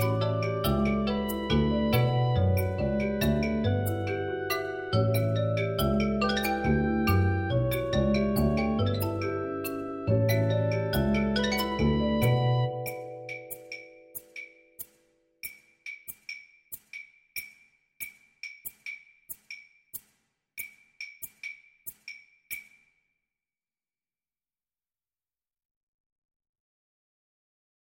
you